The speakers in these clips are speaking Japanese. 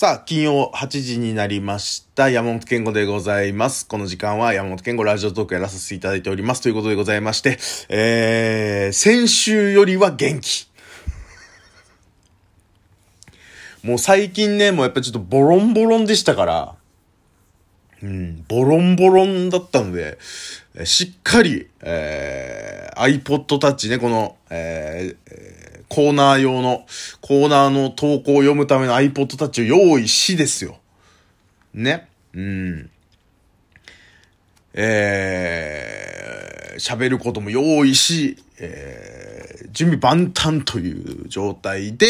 さあ、金曜8時になりました。山本健吾でございます。この時間は山本健吾ラジオトークやらさせていただいております。ということでございまして、えー、先週よりは元気。もう最近ね、もうやっぱちょっとボロンボロンでしたから、うん、ボロンボロンだったので、しっかり、えー、iPod Touch ね、この、えーえコーナー用の、コーナーの投稿を読むための iPod Touch を用意しですよ。ね。うん。えー、喋ることも用意し、えー、準備万端という状態で、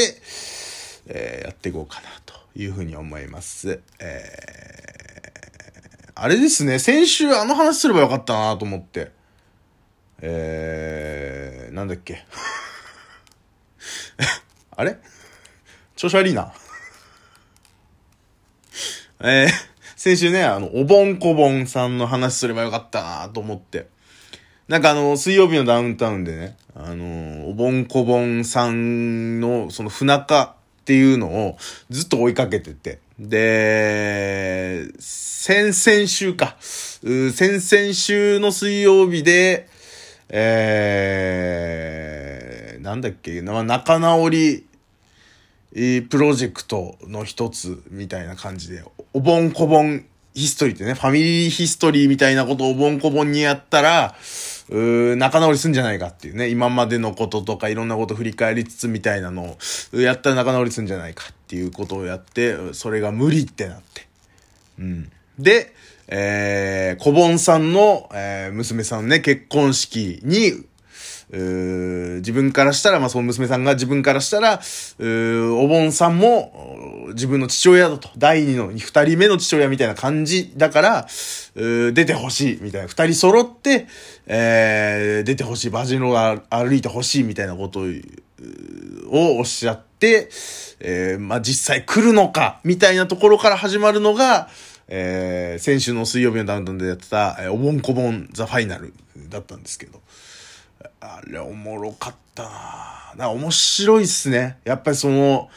えーやっていこうかなというふうに思います。えー、あれですね、先週あの話すればよかったなと思って。えー、なんだっけ。あれ？調子悪いな。えー、先週ね、あの、おぼんこぼんさんの話すればよかったなと思って。なんかあの、水曜日のダウンタウンでね、あの、おぼんこぼんさんの、その不仲っていうのをずっと追いかけてて。で、先々週か。先々週の水曜日で、えー、なんだっけ、仲直り、プロジェクトの一つみたいな感じで、おぼんこぼんヒストリーってね、ファミリーヒストリーみたいなことをおぼんこぼんにやったら、う仲直りすんじゃないかっていうね、今までのこととかいろんなこと振り返りつつみたいなのを、やったら仲直りすんじゃないかっていうことをやって、それが無理ってなって。うん。で、えー、小盆さんの、えー娘さんね、結婚式に、自分からしたら、まあ、その娘さんが自分からしたら、お盆さんも、自分の父親だと。第二の、二人目の父親みたいな感じだから、出てほしい、みたいな。二人揃って、えー出てほしい。バジノが歩いてほしい、みたいなことを、をおっしゃって、えーまあ、実際来るのか、みたいなところから始まるのが、えー先週の水曜日のダウンタウンでやってた、えーおぼんこぼんザファイナルだったんですけど、あれおもろかったなな面白いっすね。やっぱりその、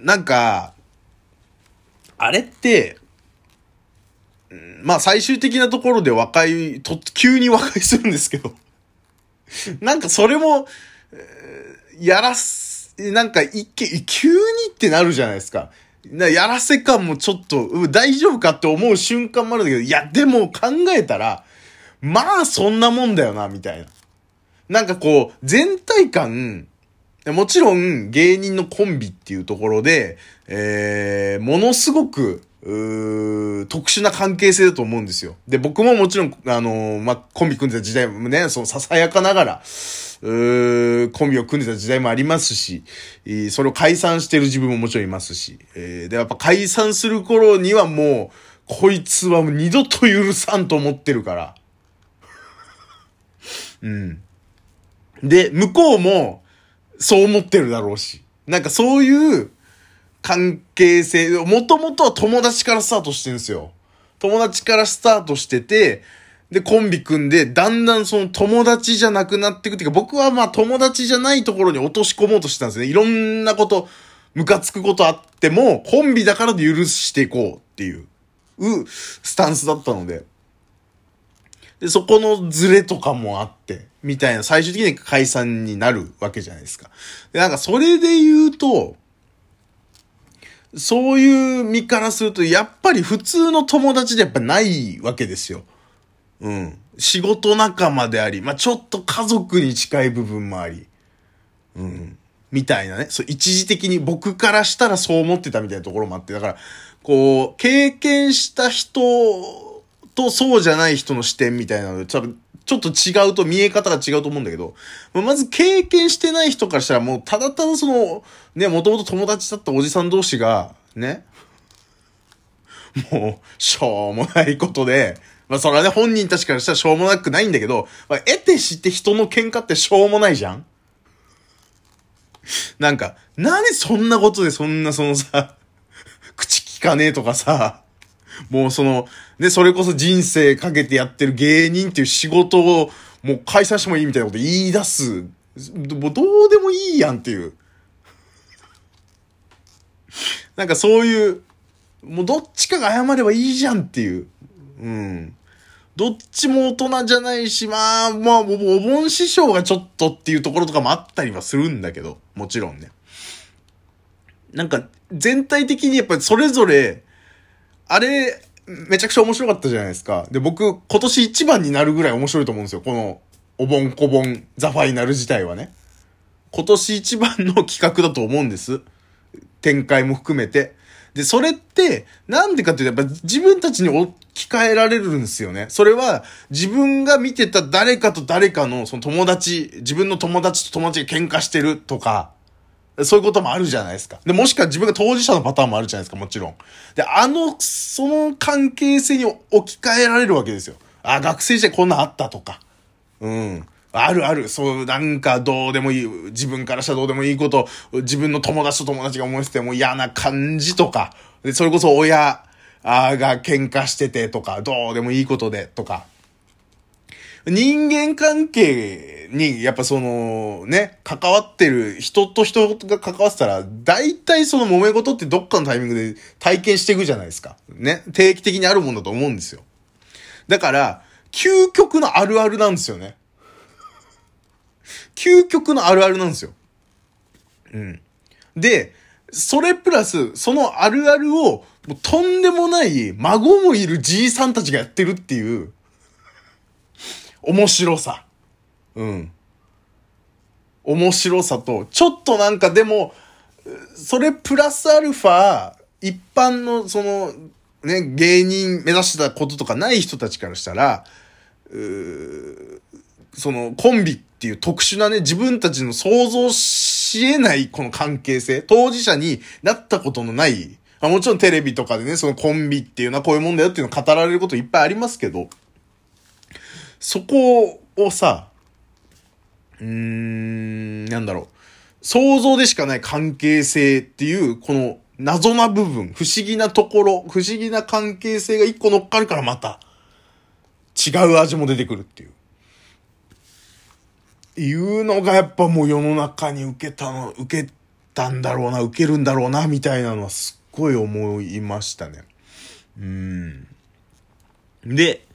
なんか、あれって、まあ最終的なところで和解、と、急に和解するんですけど、なんかそれも、やらす、なんか一見、急にってなるじゃないですか。なやらせ感もちょっと、大丈夫かって思う瞬間もあるんだけど、いや、でも考えたら、まあそんなもんだよな、みたいな。なんかこう、全体感、もちろん芸人のコンビっていうところで、えー、ものすごく、うー特殊な関係性だと思うんですよ。で、僕ももちろん、あのーまあ、コンビ組んでた時代もね、そのささやかながら、うーコンビを組んでた時代もありますし、それを解散してる自分ももちろんいますし、えーで、やっぱ解散する頃にはもう、こいつはもう二度と許さんと思ってるから。うん。で、向こうも、そう思ってるだろうし。なんかそういう関係性、もともとは友達からスタートしてるんですよ。友達からスタートしてて、で、コンビ組んで、だんだんその友達じゃなくなっていくっていうか、僕はまあ友達じゃないところに落とし込もうとしてたんですね。いろんなこと、ムカつくことあっても、コンビだからで許していこうっていう、う、スタンスだったので。で、そこのズレとかもあって、みたいな、最終的に解散になるわけじゃないですか。で、なんかそれで言うと、そういう身からすると、やっぱり普通の友達でやっぱないわけですよ。うん。仕事仲間であり、まあ、ちょっと家族に近い部分もあり、うん。みたいなね。そう、一時的に僕からしたらそう思ってたみたいなところもあって、だから、こう、経験した人とそうじゃない人の視点みたいなので、ちょっと、ちょっと違うと、見え方が違うと思うんだけど、まず経験してない人からしたらもう、ただただその、ね、もともと友達だったおじさん同士が、ね、もう、しょうもないことで、まあそれはね、本人たちからしたらしょうもなくないんだけど、まあ、得てして人の喧嘩ってしょうもないじゃん。なんか、なんでそんなことでそんなそのさ、口聞かねえとかさ、もうその、ね、それこそ人生かけてやってる芸人っていう仕事をもう解散してもいいみたいなこと言い出す。もうどうでもいいやんっていう。なんかそういう、もうどっちかが謝ればいいじゃんっていう。うん。どっちも大人じゃないし、まあ、まあ、お盆師匠がちょっとっていうところとかもあったりはするんだけど、もちろんね。なんか、全体的にやっぱりそれぞれ、あれ、めちゃくちゃ面白かったじゃないですか。で、僕、今年一番になるぐらい面白いと思うんですよ。この、お盆こぼんザファイナル自体はね。今年一番の企画だと思うんです。展開も含めて。で、それって、なんでかっていうと、やっぱ自分たちに置き換えられるんですよね。それは、自分が見てた誰かと誰かの、その友達、自分の友達と友達が喧嘩してるとか、そういうこともあるじゃないですか。で、もしくは自分が当事者のパターンもあるじゃないですか、もちろん。で、あの、その関係性に置き換えられるわけですよ。あ、学生時代こんなんあったとか。うん。あるある。そう、なんかどうでもいい。自分からしたらどうでもいいこと、自分の友達と友達が思いてても嫌な感じとか。で、それこそ親が喧嘩しててとか、どうでもいいことでとか。人間関係に、やっぱその、ね、関わってる、人と人が関わってたら、大体その揉め事ってどっかのタイミングで体験していくじゃないですか。ね。定期的にあるもんだと思うんですよ。だから、究極のあるあるなんですよね。究極のあるあるなんですよ。うん。で、それプラス、そのあるあるを、とんでもない孫もいるじいさんたちがやってるっていう、面白さ。うん。面白さと、ちょっとなんかでも、それプラスアルファ、一般のその、ね、芸人目指してたこととかない人たちからしたら、そのコンビっていう特殊なね、自分たちの想像し得ないこの関係性、当事者になったことのない、まあ、もちろんテレビとかでね、そのコンビっていうのはこういうもんだよっていうのを語られることいっぱいありますけど、そこをさ、うーん、なんだろう。想像でしかない関係性っていう、この謎な部分、不思議なところ、不思議な関係性が一個乗っかるからまた、違う味も出てくるっていう。いうのがやっぱもう世の中に受けたの、受けたんだろうな、受けるんだろうな、みたいなのはすっごい思いましたね。うん。で、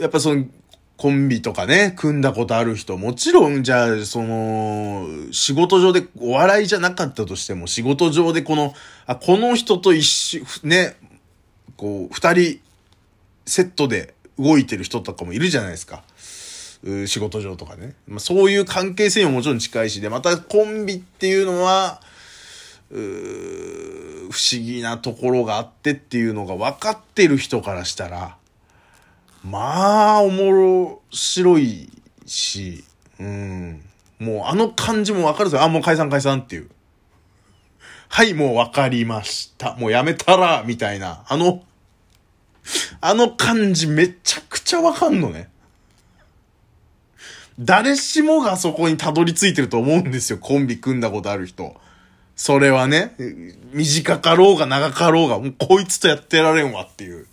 やっぱその、コンビとかね、組んだことある人、もちろん、じゃあ、その、仕事上で、お笑いじゃなかったとしても、仕事上でこの、あ、この人と一緒、ね、こう、二人、セットで動いてる人とかもいるじゃないですか。う仕事上とかね。まあ、そういう関係性ももちろん近いし、で、またコンビっていうのは、う不思議なところがあってっていうのが分かってる人からしたら、まあ、おもろ白いし、うん。もうあの感じもわかるんですよ。あ、もう解散解散っていう。はい、もうわかりました。もうやめたら、みたいな。あの、あの感じめちゃくちゃわかんのね。誰しもがそこにたどり着いてると思うんですよ。コンビ組んだことある人。それはね、短かろうが長かろうが、もうこいつとやってられんわっていう。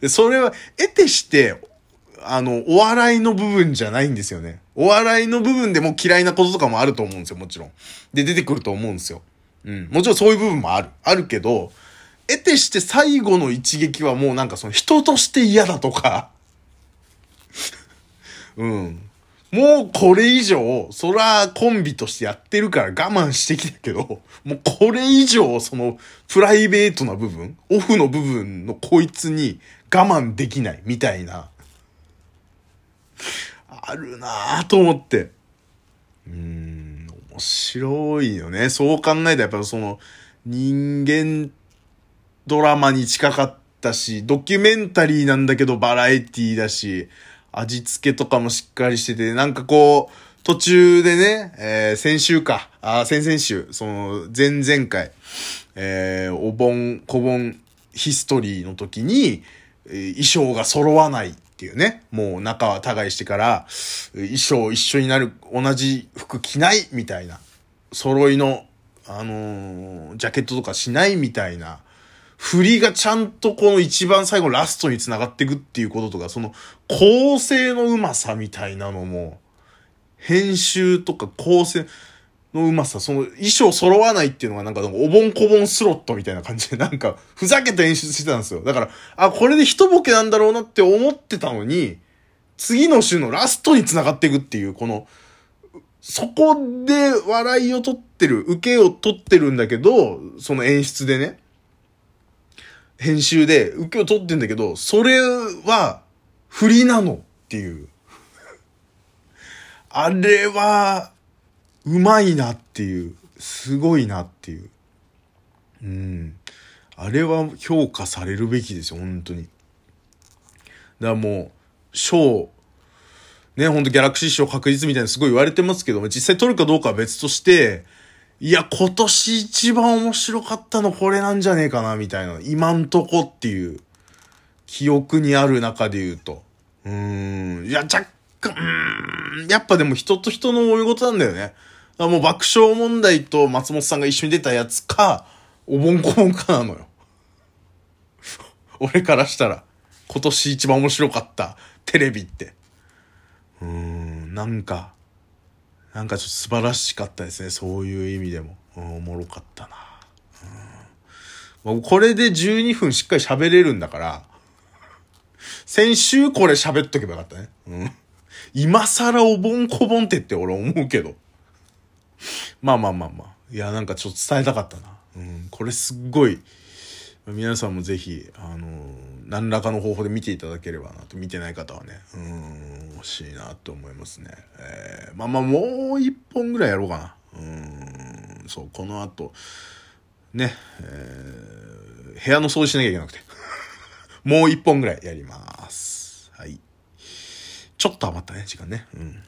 で、それは、得てして、あの、お笑いの部分じゃないんですよね。お笑いの部分でも嫌いなこととかもあると思うんですよ、もちろん。で、出てくると思うんですよ。うん。もちろんそういう部分もある。あるけど、得てして最後の一撃はもうなんかその人として嫌だとか、うん。もうこれ以上、そらコンビとしてやってるから我慢してきたけど、もうこれ以上、そのプライベートな部分、オフの部分のこいつに我慢できないみたいな、あるなぁと思って。うーん、面白いよね。そう考えたらやっぱその人間ドラマに近かったし、ドキュメンタリーなんだけどバラエティだし、味付けとかもしっかりしてて、なんかこう、途中でね、えー先週か、あ、先々週、その、前々回、えーお盆、小盆ヒストリーの時に、衣装が揃わないっていうね、もう仲は互いしてから、衣装一緒になる、同じ服着ないみたいな、揃いの、あのージャケットとかしないみたいな、振りがちゃんとこの一番最後ラストに繋がっていくっていうこととか、その構成のうまさみたいなのも、編集とか構成、のうまさ、その衣装揃わないっていうのがなんかおぼんこぼんスロットみたいな感じでなんかふざけた演出してたんですよ。だから、あ、これで一ボケなんだろうなって思ってたのに、次の週のラストに繋がっていくっていう、この、そこで笑いを取ってる、受けを取ってるんだけど、その演出でね、編集で受けを取ってんだけど、それは、振りなのっていう。あれは、うまいなっていう、すごいなっていう。うん。あれは評価されるべきですよ、本当に。だからもう、賞、ね、ほんとギャラクシー賞確実みたいなすごい言われてますけども、実際取るかどうかは別として、いや、今年一番面白かったのこれなんじゃねえかな、みたいな。今んとこっていう、記憶にある中で言うと。うーん。いや、若干、うーん。やっぱでも人と人の思い事なんだよね。あもう爆笑問題と松本さんが一緒に出たやつか、おぼんこぼんかなのよ。俺からしたら、今年一番面白かったテレビって。うーん、なんか、なんかちょっと素晴らしかったですね。そういう意味でも。うん、おもろかったな。うん、これで12分しっかり喋れるんだから、先週これ喋っとけばよかったね。うん。今更おぼんこぼんってって俺思うけど。まあまあまあまあ。いや、なんかちょっと伝えたかったな。うん。これすっごい、皆さんもぜひ、あのー、何らかの方法で見ていただければなと、見てない方はね、うん、欲しいなと思いますね。えー、まあまあもう一本ぐらいやろうかな。うん、そう、この後、ね、えー、部屋の掃除しなきゃいけなくて。もう一本ぐらいやります。はい。ちょっと余ったね、時間ね。うん。